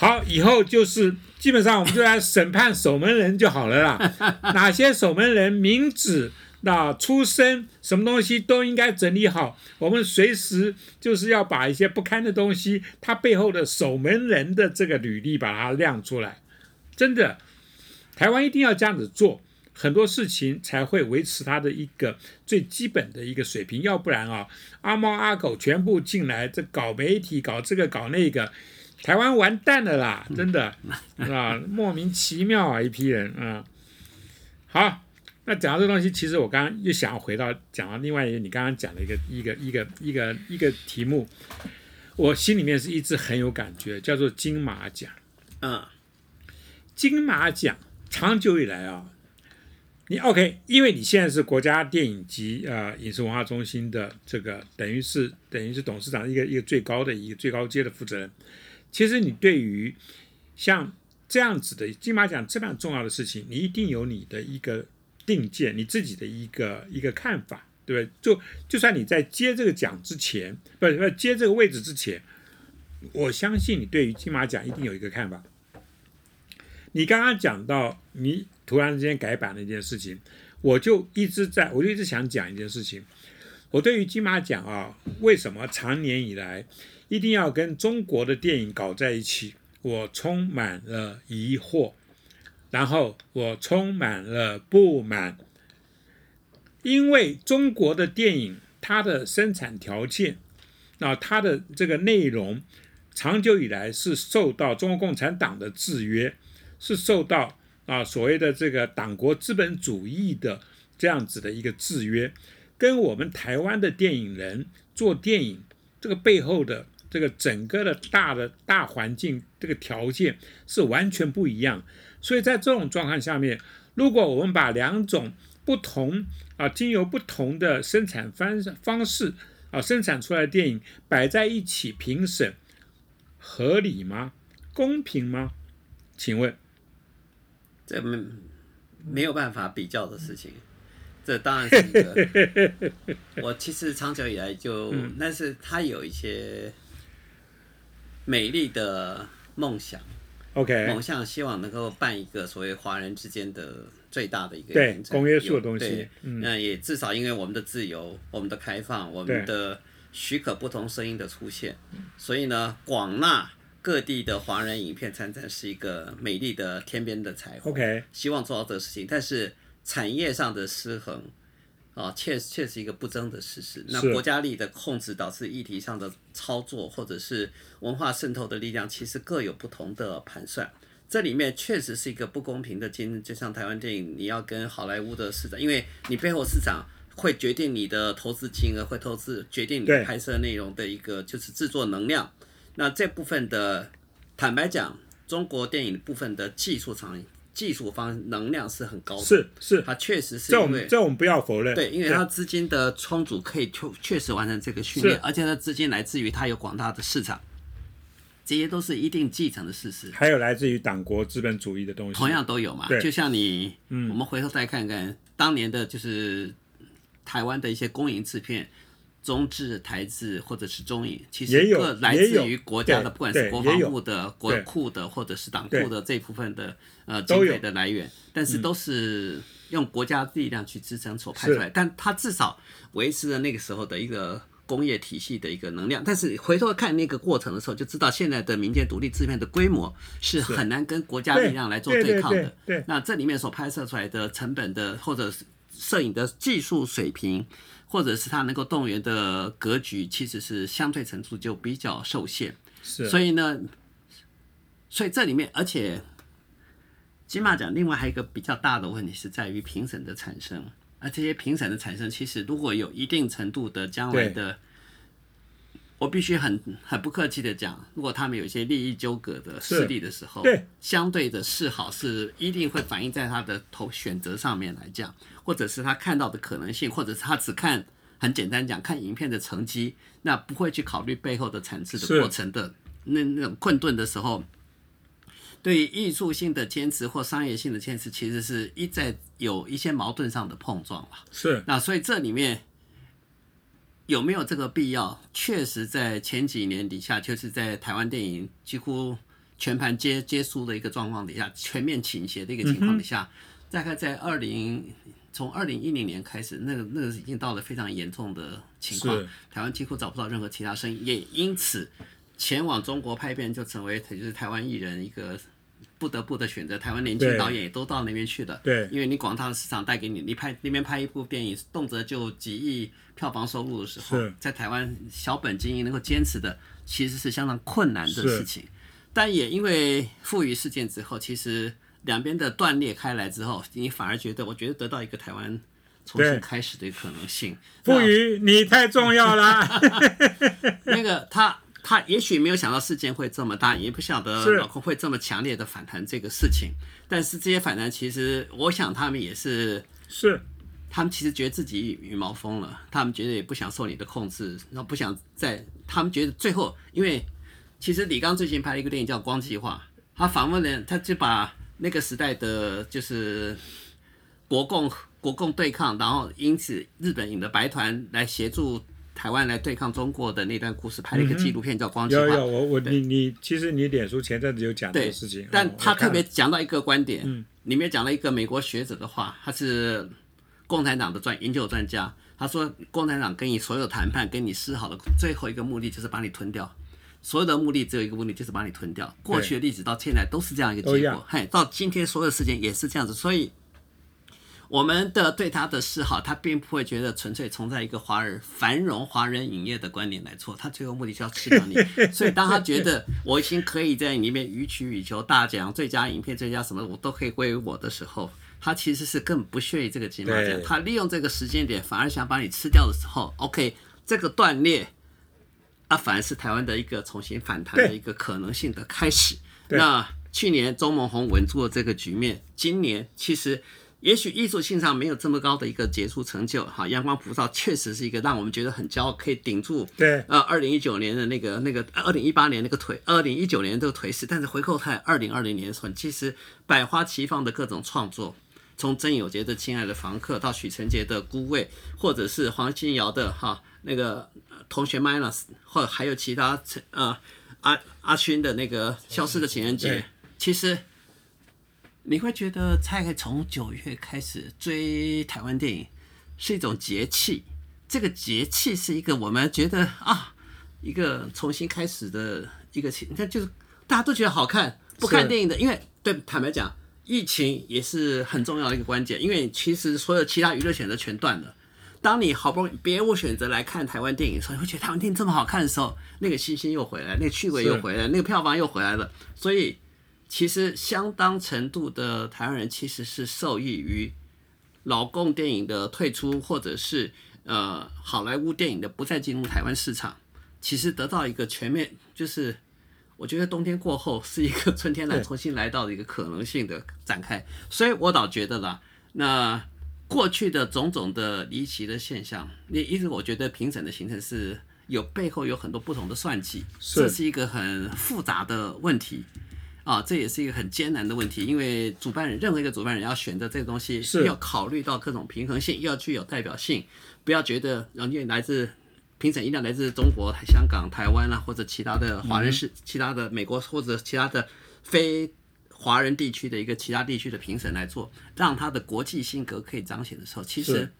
好，以后就是基本上我们就来审判守门人就好了啦。哪些守门人名字那出身什么东西都应该整理好。我们随时就是要把一些不堪的东西，他背后的守门人的这个履历把它亮出来。真的，台湾一定要这样子做，很多事情才会维持它的一个最基本的一个水平。要不然啊，阿猫阿狗全部进来，这搞媒体，搞这个搞那个。台湾完蛋了啦，真的啊，莫名其妙啊，一批人啊。好，那讲到这东西，其实我刚刚又想要回到讲到另外一个，你刚刚讲的一个一个一个一个一个题目，我心里面是一直很有感觉，叫做金马奖。嗯，金马奖长久以来啊，你 OK，因为你现在是国家电影及呃影视文化中心的这个，等于是等于是董事长一个一个最高的一个最高阶的负责人。其实你对于像这样子的金马奖这样重要的事情，你一定有你的一个定见，你自己的一个一个看法，对不对？就就算你在接这个奖之前，不不接这个位置之前，我相信你对于金马奖一定有一个看法。你刚刚讲到你突然之间改版的一件事情，我就一直在，我就一直想讲一件事情。我对于金马奖啊，为什么长年以来？一定要跟中国的电影搞在一起，我充满了疑惑，然后我充满了不满，因为中国的电影它的生产条件，啊，它的这个内容，长久以来是受到中国共产党的制约，是受到啊所谓的这个党国资本主义的这样子的一个制约，跟我们台湾的电影人做电影这个背后的。这个整个的大的大环境，这个条件是完全不一样，所以在这种状况下面，如果我们把两种不同啊，经由不同的生产方方式啊生产出来的电影摆在一起评审，合理吗？公平吗？请问，这没没有办法比较的事情，这当然是一个。我其实长久以来就，但是他有一些。美丽的梦想，OK，梦想希望能够办一个所谓华人之间的最大的一个对公约数的东西，那也至少因为我们的自由、我们的开放、我们的许可不同声音的出现，所以呢，广纳各地的华人影片参展是一个美丽的天边的彩虹。OK，希望做到这个事情，但是产业上的失衡。啊，确确实一个不争的事实。那国家力的控制导致议题上的操作，或者是文化渗透的力量，其实各有不同的盘算。这里面确实是一个不公平的竞争。就像台湾电影，你要跟好莱坞的市场，因为你背后市场会决定你的投资金额，会投资决定你拍摄内容的一个就是制作能量。那这部分的，坦白讲，中国电影部分的技术厂。技术方能量是很高的，是是，它确实是这我们这我们不要否认，对，因为它资金的充足，可以确确实完成这个训练，而且它资金来自于它有广大的市场，这些都是一定继承的事实。还有来自于党国资本主义的东西，同样都有嘛。就像你，嗯，我们回头再看看当年的，就是台湾的一些公营制片。中制、台制或者是中影，其实各来自于国家的，不管是国防部的、国库的，或者是党库的这部分的呃经费的来源，但是都是用国家力量去支撑所拍出来，但它至少维持了那个时候的一个工业体系的一个能量。但是回头看那个过程的时候，就知道现在的民间独立制片的规模是很难跟国家力量来做对抗的。那这里面所拍摄出来的成本的，或者是摄影的技术水平。或者是他能够动员的格局，其实是相对程度就比较受限。是，所以呢，所以这里面，而且金马奖另外还有一个比较大的问题是在于评审的产生，而这些评审的产生，其实如果有一定程度的将来的。我必须很很不客气的讲，如果他们有一些利益纠葛的势力的时候，对相对的示好是一定会反映在他的投选择上面来讲，或者是他看到的可能性，或者是他只看很简单讲看影片的成绩，那不会去考虑背后的产制的过程的那那种困顿的时候，对于艺术性的坚持或商业性的坚持，其实是一再有一些矛盾上的碰撞了。是那所以这里面。有没有这个必要？确实，在前几年底下，就是在台湾电影几乎全盘接接输的一个状况底下，全面倾斜的一个情况底下，大概在二零从二零一零年开始，那个那个已经到了非常严重的情况，台湾几乎找不到任何其他声音，也因此前往中国拍片就成为就是台湾艺人一个不得不的选择。台湾年轻导演也都到那边去的，对因为你广大的市场带给你，你拍那边拍一部电影，动辄就几亿票房收入的时候，在台湾小本经营能够坚持的，其实是相当困难的事情。但也因为富余事件之后，其实两边的断裂开来之后，你反而觉得，我觉得得到一个台湾重新开始的可能性。富余，你太重要了！那个他他也许没有想到事件会这么大，也不晓得是老公会这么强烈的反弹这个事情。但是这些反弹，其实我想他们也是，是他们其实觉得自己羽毛疯了，他们觉得也不想受你的控制，然后不想再，他们觉得最后，因为其实李刚最近拍了一个电影叫《光计划》，他访问了，他就把那个时代的就是国共国共对抗，然后因此日本引的白团来协助台湾来对抗中国的那段故事，拍了一个纪录片叫《光计划有》。有我我你你，其实你脸书前阵子有讲这对个事情，但他特别讲到一个观点，里面讲了一个美国学者的话，他是共产党的专研究专家，他说共产党跟你所有谈判、跟你示好的最后一个目的就是把你吞掉。所有的目的只有一个目的，就是把你吞掉。过去的历史到现在都是这样一个结果，嘿，到今天所有事情也是这样子，所以我们的对他的示好，他并不会觉得纯粹从在一个华人繁荣华人影业的观点来做，他最后目的是要吃掉你。所以当他觉得我已经可以在里面予取予求，大奖、最佳影片、最佳什么我都可以归于我的时候，他其实是更不屑于这个金马奖，他利用这个时间点，反而想把你吃掉的时候，OK，这个断裂。啊，反而是台湾的一个重新反弹的一个可能性的开始。那去年周梦红稳住了这个局面，今年其实也许艺术性上没有这么高的一个杰出成就，哈，阳光普照确实是一个让我们觉得很骄傲，可以顶住对呃二零一九年的那个那个二零一八年那个颓，二零一九年这个颓势，但是回扣看二零二零年的时候，其实百花齐放的各种创作。从曾有杰的《亲爱的房客》到许承杰的《孤味》，或者是黄心瑶的哈那个呃同学 minus，或者还有其他呃阿阿勋的那个《消失的情人节》，其实你会觉得蔡从九月开始追台湾电影是一种节气，这个节气是一个我们觉得啊一个重新开始的一个情，那就是大家都觉得好看，不看电影的，因为对坦白讲。疫情也是很重要的一个关键，因为其实所有其他娱乐选择全断了。当你好不容易别无选择来看台湾电影的时候，你会觉得台湾电影这么好看的时候，那个信心又回来，那个趣味又回来，那个票房又回来了。所以其实相当程度的台湾人其实是受益于老共电影的退出，或者是呃好莱坞电影的不再进入台湾市场，其实得到一个全面就是。我觉得冬天过后是一个 春天来重新来到的一个可能性的展开，所以我倒觉得啦，那过去的种种的离奇的现象，那一直我觉得评审的形成是有背后有很多不同的算计，这是一个很复杂的问题啊，这也是一个很艰难的问题，因为主办人任何一个主办人要选择这个东西，是要考虑到各种平衡性，又要具有代表性，不要觉得因为来自。评审一定要来自中国、香港、台湾啊，或者其他的华人市、其他的美国或者其他的非华人地区的一个其他地区的评审来做，让他的国际性格可以彰显的时候，其实是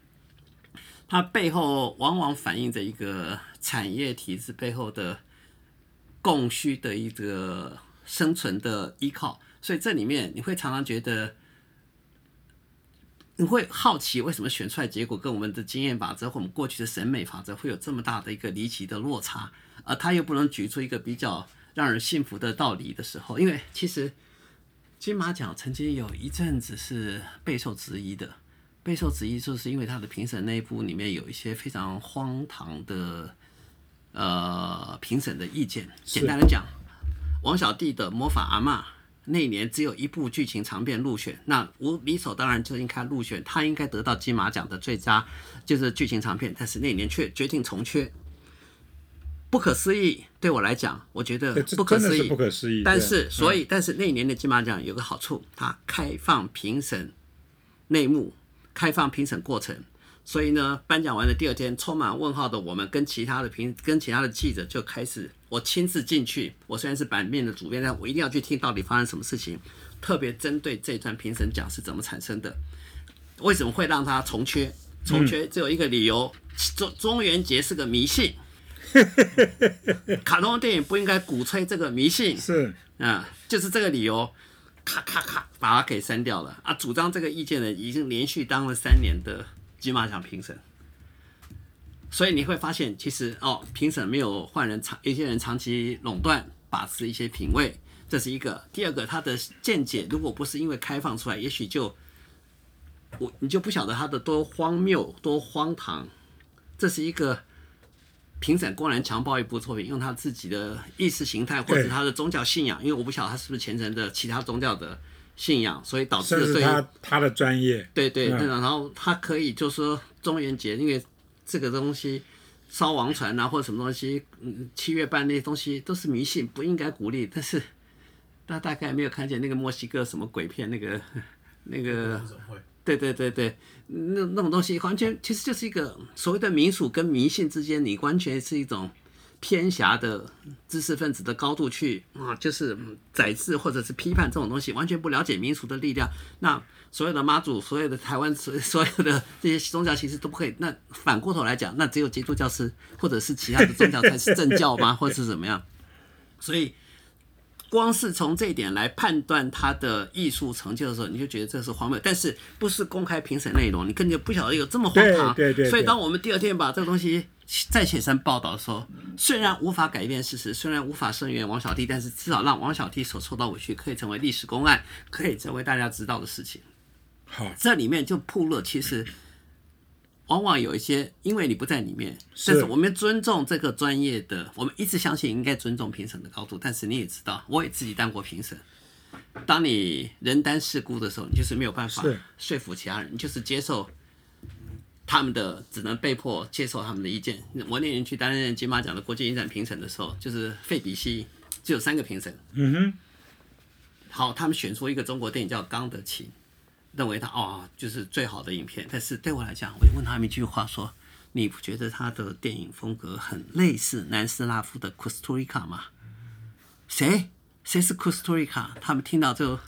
它背后往往反映着一个产业体制背后的供需的一个生存的依靠，所以这里面你会常常觉得。你会好奇为什么选出来结果跟我们的经验法则或我们过去的审美法则会有这么大的一个离奇的落差，而他又不能举出一个比较让人信服的道理的时候，因为其实金马奖曾经有一阵子是备受质疑的，备受质疑就是因为他的评审内部里面有一些非常荒唐的呃评审的意见。简单的讲，王小弟的《魔法阿嬷》。那一年只有一部剧情长片入选，那无理所当然就应该入选，他应该得到金马奖的最佳就是剧情长片，但是那年却决定重缺，不可思议。对我来讲，我觉得不可思议，不可思议。但是所以，但是那一年的金马奖有个好处，它开放评审内幕，开放评审过程。所以呢，颁奖完的第二天，充满问号的我们跟其他的评跟其他的记者就开始，我亲自进去。我虽然是版面的主编，但我一定要去听到底发生什么事情，特别针对这段评审奖是怎么产生的。为什么会让它重缺？重缺只有一个理由：中中元节是个迷信。卡通电影不应该鼓吹这个迷信，是啊，就是这个理由，咔咔咔把它给删掉了啊！主张这个意见的已经连续当了三年的金马奖评审，所以你会发现，其实哦，评审没有换人长，一些人长期垄断把持一些品味，这是一个。第二个，他的见解如果不是因为开放出来，也许就我你就不晓得他的多荒谬、多荒唐，这是一个。评审公然强暴一部作品，用他自己的意识形态或者他的宗教信仰，因为我不晓得他是不是虔诚的其他宗教的信仰，所以导致对他他的专业，对对，然后他可以就说中元节，因为这个东西烧王船啊或者什么东西，嗯，七月半那些东西都是迷信，不应该鼓励。但是 他大概没有看见那个墨西哥什么鬼片，那个 那个。对对对对，那那种东西完全其实就是一个所谓的民俗跟迷信之间，你完全是一种偏狭的知识分子的高度去啊，就是宰制或者是批判这种东西，完全不了解民俗的力量。那所有的妈祖，所有的台湾，所 所有的这些宗教其实都不可以。那反过头来讲，那只有基督教是或者是其他的宗教才是正教吗？或者是怎么样？所以。光是从这一点来判断他的艺术成就的时候，你就觉得这是荒谬。但是不是公开评审内容，你根本就不晓得有这么荒唐。对对对。所以当我们第二天把这个东西再写成报道的时候，虽然无法改变事实，虽然无法声援王小弟，但是至少让王小弟所受到委屈可以成为历史公案，可以成为大家知道的事情。好，这里面就铺了其实。往往有一些，因为你不在里面，但是我们尊重这个专业的，我们一直相信应该尊重评审的高度。但是你也知道，我也自己当过评审。当你人单势孤的时候，你就是没有办法说服其他人，你就是接受他们的，只能被迫接受他们的意见。我那年去担任金马奖的国际影展评审的时候，就是费比西只有三个评审。嗯哼。好，他们选出一个中国电影叫《钢的琴》。认为他哦就是最好的影片，但是对我来讲，我就问他们一句话说：“你不觉得他的电影风格很类似南斯拉夫的 Costa Rica 吗？”谁？谁是 Costa Rica？他们听到就，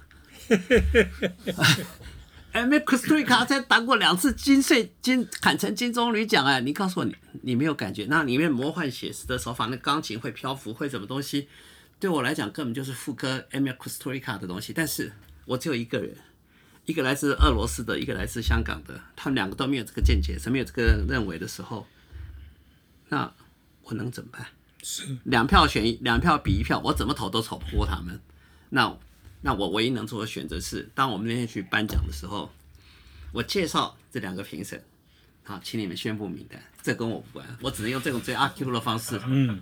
哎，没 Costa Rica 才拿过两次金穗金坎城金棕榈奖哎！你告诉我，你你没有感觉？那里面魔幻写实的手法，那钢琴会漂浮，会什么东西？对我来讲，根本就是副歌 Rica 的东西。但是我只有一个人。一个来自俄罗斯的，一个来自香港的，他们两个都没有这个见解，是没有这个认为的时候，那我能怎么办？是两票选一，两票比一票，我怎么投都投不过他们。那那我唯一能做的选择是，当我们那天去颁奖的时候，我介绍这两个评审，好，请你们宣布名单。这跟我无关，我只能用这种最阿 Q 的方式。嗯，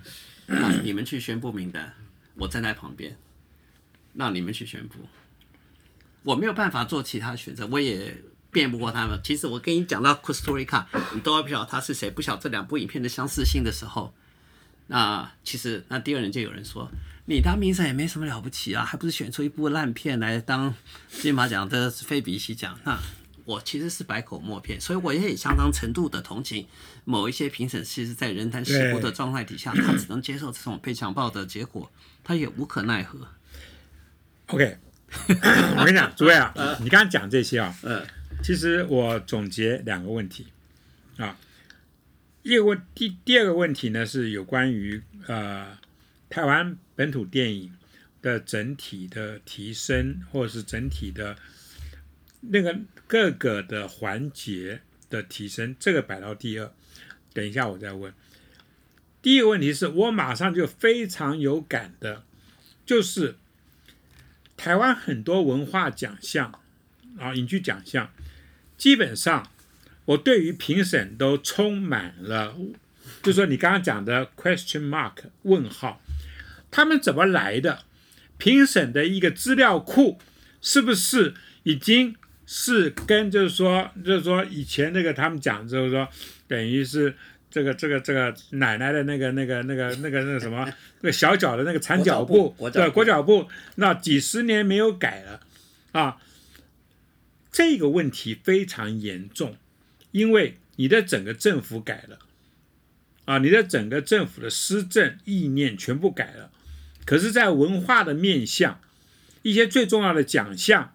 你们去宣布名单，我站在旁边，让你们去宣布。我没有办法做其他选择，我也辩不过他们。其实我跟你讲到 Costa Rica，你都要不晓得他是谁，不晓得这两部影片的相似性的时候，那其实那第二人就有人说，你当评审也没什么了不起啊，还不是选出一部烂片来当金马奖的非比西奖？那我其实是百口莫辩，所以我也相当程度的同情某一些评审，其实，在人谈世故的状态底下，他只能接受这种被强暴的结果，他也无可奈何。OK。我跟你讲，诸位啊，你刚刚讲这些啊，嗯其实我总结两个问题啊。一个问第第二个问题呢，是有关于呃台湾本土电影的整体的提升，或者是整体的那个各个的环节的提升，这个摆到第二。等一下我再问。第一个问题是我马上就非常有感的，就是。台湾很多文化奖项啊，影剧奖项，基本上我对于评审都充满了，就说你刚刚讲的 question mark 问号，他们怎么来的？评审的一个资料库是不是已经是跟就是说就是说以前那个他们讲就是说等于是。这个这个这个奶奶的那个那个那个那个那个什么 那个小脚的那个缠脚布，对，裹脚布，那几十年没有改了啊。这个问题非常严重，因为你的整个政府改了啊，你的整个政府的施政意念全部改了。可是，在文化的面向，一些最重要的奖项，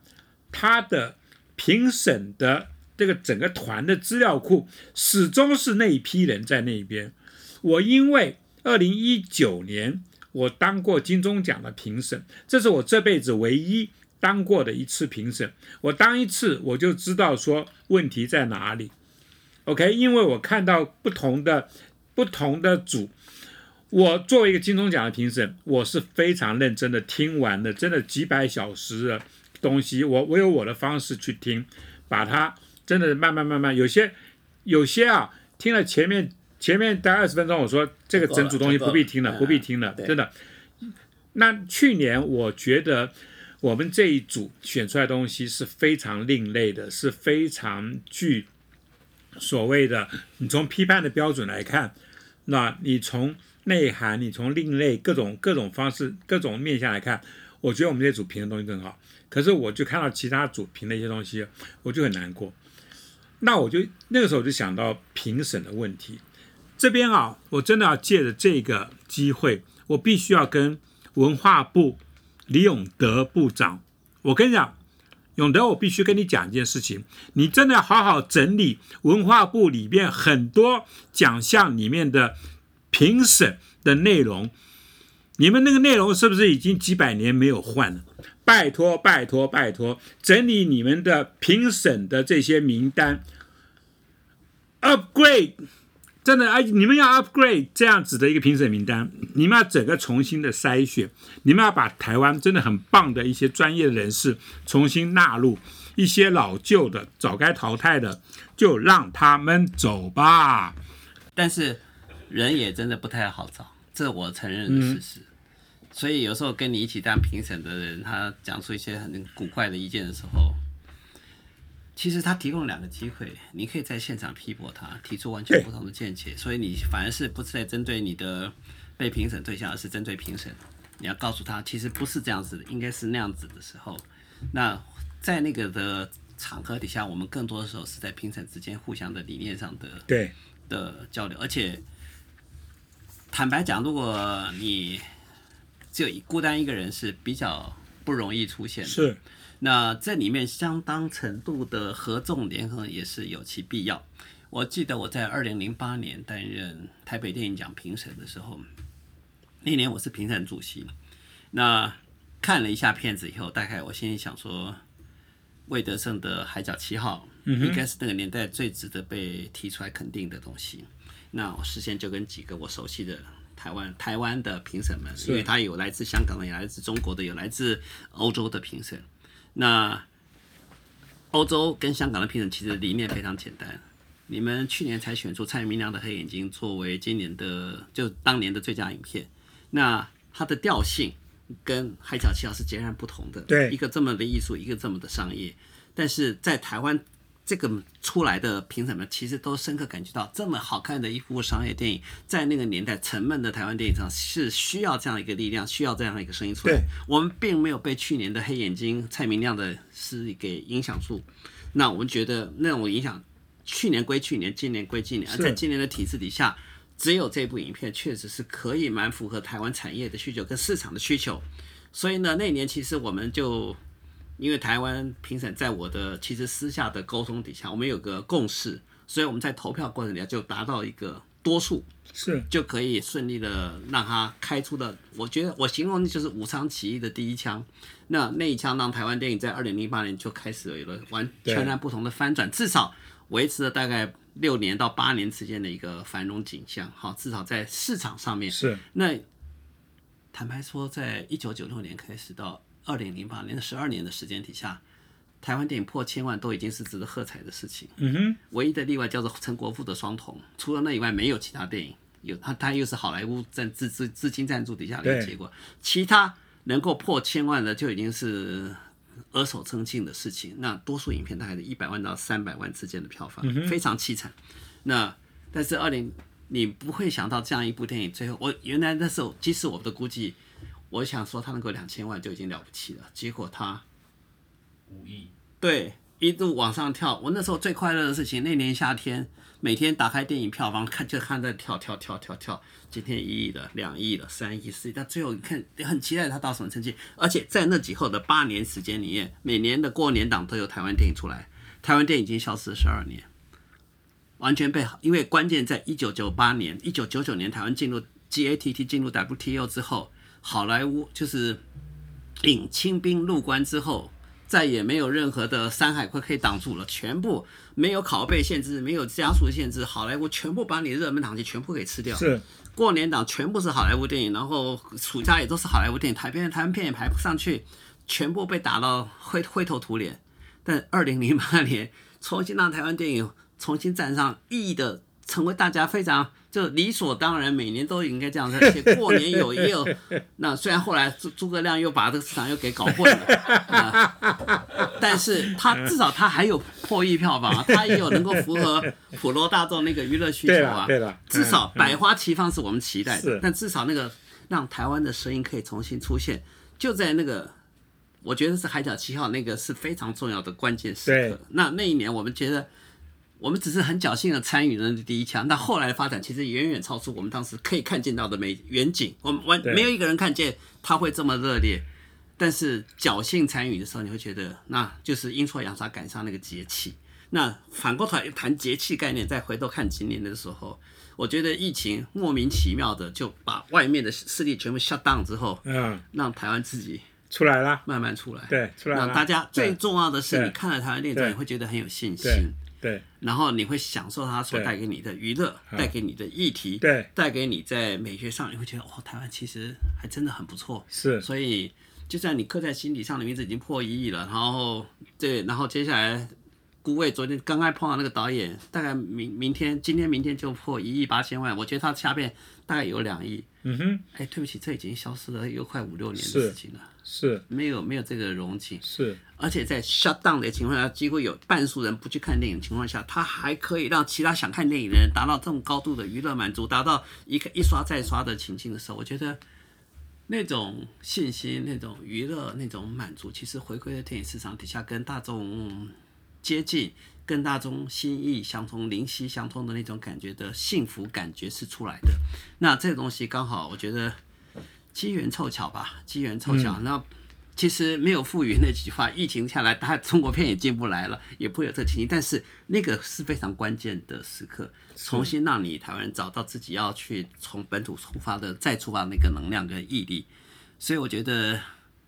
它的评审的这个整个团的资料库始终是那一批人在那边。我因为二零一九年我当过金钟奖的评审，这是我这辈子唯一当过的一次评审。我当一次我就知道说问题在哪里。OK，因为我看到不同的不同的组，我作为一个金钟奖的评审，我是非常认真的听完的，真的几百小时的东西，我我有我的方式去听，把它真的慢慢慢慢，有些有些啊，听了前面前面待二十分钟，我说这个整组东西不必听了，嗯不必听了，真的。那去年我觉得我们这一组选出来的东西是非常另类的，是非常具所谓的你从批判的标准来看，那你从内涵，你从另类各种各种方式、各种面向来看，我觉得我们这组评的东西更好。可是我就看到其他组评的一些东西，我就很难过。那我就那个时候就想到评审的问题。这边啊，我真的要借着这个机会，我必须要跟文化部李永德部长，我跟你讲，永德，我必须跟你讲一件事情，你真的要好好整理文化部里面很多奖项里面的评审的内容。你们那个内容是不是已经几百年没有换了？拜托，拜托，拜托，整理你们的评审的这些名单，upgrade，真的哎，你们要 upgrade 这样子的一个评审名单，你们要整个重新的筛选，你们要把台湾真的很棒的一些专业人士重新纳入，一些老旧的早该淘汰的就让他们走吧。但是人也真的不太好找，这我承认的事实。所以有时候跟你一起当评审的人，他讲出一些很古怪的意见的时候，其实他提供两个机会，你可以在现场批驳他，提出完全不同的见解。所以你反而是不是在针对你的被评审对象，而是针对评审。你要告诉他，其实不是这样子的，应该是那样子的时候，那在那个的场合底下，我们更多的时候是在评审之间互相的理念上的对，的交流，而且坦白讲，如果你只有孤单一个人是比较不容易出现的。是那这里面相当程度的合纵连横也是有其必要。我记得我在二零零八年担任台北电影奖评审的时候，那年我是评审主席。那看了一下片子以后，大概我心里想说，魏德胜的《海角七号》应该是那个年代最值得被提出来肯定的东西。那我事先就跟几个我熟悉的台湾台湾的评审们，因为他有来自香港的，有来自中国的，有来自欧洲的评审。那欧洲跟香港的评审其实理念非常简单。你们去年才选出蔡明亮的《黑眼睛》作为今年的就当年的最佳影片，那它的调性跟《海角七号》是截然不同的。对一个这么的艺术，一个这么的商业，但是在台湾这个出来的评审们，其实都深刻感觉到，这么好看的一部商业电影，在那个年代沉闷的台湾电影上是需要这样一个力量，需要这样一个声音出来对。我们并没有被去年的《黑眼睛》蔡明亮的诗给影响住，那我们觉得那种影响，去年归去年，今年归今年，而在今年的体制底下。只有这部影片确实是可以蛮符合台湾产业的需求跟市场的需求，所以呢，那年其实我们就因为台湾评审在我的其实私下的沟通底下，我们有个共识，所以我们在投票过程里就达到一个多数，是就可以顺利的让他开出的。我觉得我形容就是武昌起义的第一枪，那那一枪让台湾电影在二零零八年就开始有了完全然不同的翻转，至少维持了大概六年到八年之间的一个繁荣景象。好，至少在市场上面是那坦白说，在一九九六年开始到二零零八年的十二年的时间底下，台湾电影破千万都已经是值得喝彩的事情。嗯哼，唯一的例外叫做陈国富的《双瞳》，除了那以外，没有其他电影有他，他又是好莱坞赞资资资金赞助底下的一个结果。其他能够破千万的就已经是额手称庆的事情。那多数影片大概是一百万到三百万之间的票房，非常凄惨。那但是二零你不会想到这样一部电影，最后我原来那时候，即使我的估计，我想说他能够两千万就已经了不起了，结果他五亿，对，一路往上跳。我那时候最快乐的事情，那年夏天，每天打开电影票房看，就看在跳跳跳跳跳。今天一亿的、两亿的、三亿、四亿，但最后你看，很期待他到什么成绩。而且在那几后的八年时间里面，每年的过年档都有台湾电影出来。台湾电影已经消失了十二年，完全被因为关键在一九九八年、一九九九年台湾进入 GATT 进入 WTO 之后，好莱坞就是引清兵入关之后，再也没有任何的山海关可以挡住了，全部没有拷贝限制，没有加速限制，好莱坞全部把你热门档期全部给吃掉。是过年档全部是好莱坞电影，然后暑假也都是好莱坞电影，台片台湾片也排不上去，全部被打到灰灰头土脸。但二零零八年重新让台湾电影重新站上意义的，成为大家非常就理所当然，每年都应该这样子。而且过年有也有，那虽然后来诸诸葛亮又把这个市场又给搞混了，啊但是他至少他还有破亿票房啊，他也有能够符合普罗大众那个娱乐需求啊。对了，至少嗯百花齐放是我们期待的是，但至少那个让台湾的声音可以重新出现，就在那个，我觉得是《海角七号》那个是非常重要的关键时刻。那那一年我们觉得。我们只是很侥幸的参与了第一枪，但后来的发展其实远远超出我们当时可以看见到的美远景。我们完没有一个人看见它会这么热烈，但是侥幸参与的时候，你会觉得那就是阴错阳差赶上那个节气。那反过头来谈节气概念，再回头看今年的时候，我觉得疫情莫名其妙的就把外面的势力全部 shut down 之后，嗯，让台湾自己出来了，慢慢出来。对，出来了。那大家最重要的是，你看了台湾电影你会觉得很有信心对，对然后你会享受它所带给你的娱乐，带给你的议题，对。带给你在美学上，你会觉得哦，台湾其实还真的很不错。是，所以，就算你刻在心底上的名字已经破一亿了，然后对，然后接下来，顾魏昨天刚刚碰到那个导演，大概明明天、今天、明天就破一亿八千万，我觉得他下面大概有两亿。嗯哼，哎，对不起，这已经消失了又快五六年的事情了，是。没有没有这个容景，是，而且在 shut down 的情况下，几乎有半数人不去看电影的情况下，他还可以让其他想看电影的人达到这种高度的娱乐满足，达到一个一刷再刷的情境的时候，我觉得那种信心、那种娱乐、那种满足，其实回归到电影市场底下，跟大众接近、跟大众心意相通、灵犀相通的那种感觉的幸福感觉是出来的。那这东西刚好，我觉得机缘凑巧吧，机缘凑巧。那其实没有复原那句话，疫情下来，他中国片也进不来了，也不会有这情形。但是那个是非常关键的时刻，重新让你台湾人找到自己要去从本土出发的再出发那个能量跟毅力。所以我觉得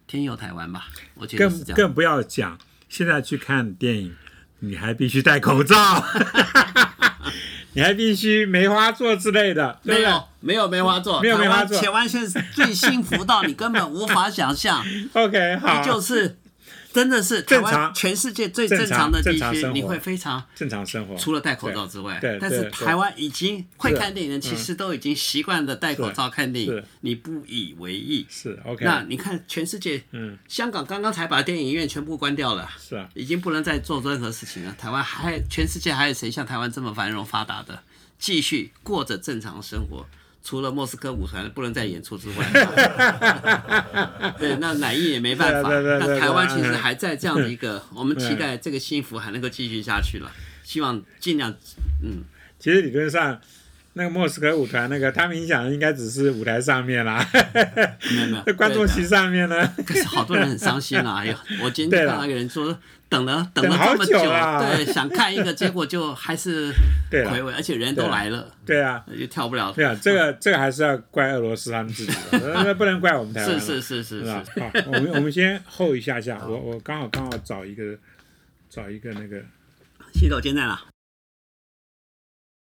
天佑台湾吧，我觉得。更更不要讲，现在去看电影，你还必须戴口罩，你还必须梅花座之类的，对对？没有没有梅花座，没有梅花座。台湾完全是最幸福到你根本无法想象？OK，好，就是真的是台湾正常全世界最正常的地区，你会非常正常生活，除了戴口罩之外，但是台湾已经会看电影的人，其实都已经习惯的戴口罩看电是影，你不以为意。是 OK，那你看全世界，嗯，香港刚刚才把电影院全部关掉了，是啊，已经不能再做任何事情了。台湾还全世界还有谁像台湾这么繁荣发达的，继续过着正常生活？除了莫斯科舞团不能再演出之外，对，那乃艺也没办法。那台湾其实还在这样的一个，我们期待这个幸福还能够继续下去了。希望尽量，嗯，其实理论上。那个莫斯科舞团，那个他们影响的应该只是舞台上面啦，没有没有在观众席上面呢，可是好多人很伤心啊！哎呦，我今天看到一个人说，等了等了这么久啦对，想看一个，结果就还是 对回味，而且人都来了，对啊，就跳不了。对啊，这个这个还是要怪俄罗斯他们自己的，那不能怪我们台湾了。是是是是是，？好，我们我们先后一下下，我我刚好刚好找一个找一个那个洗手间在哪？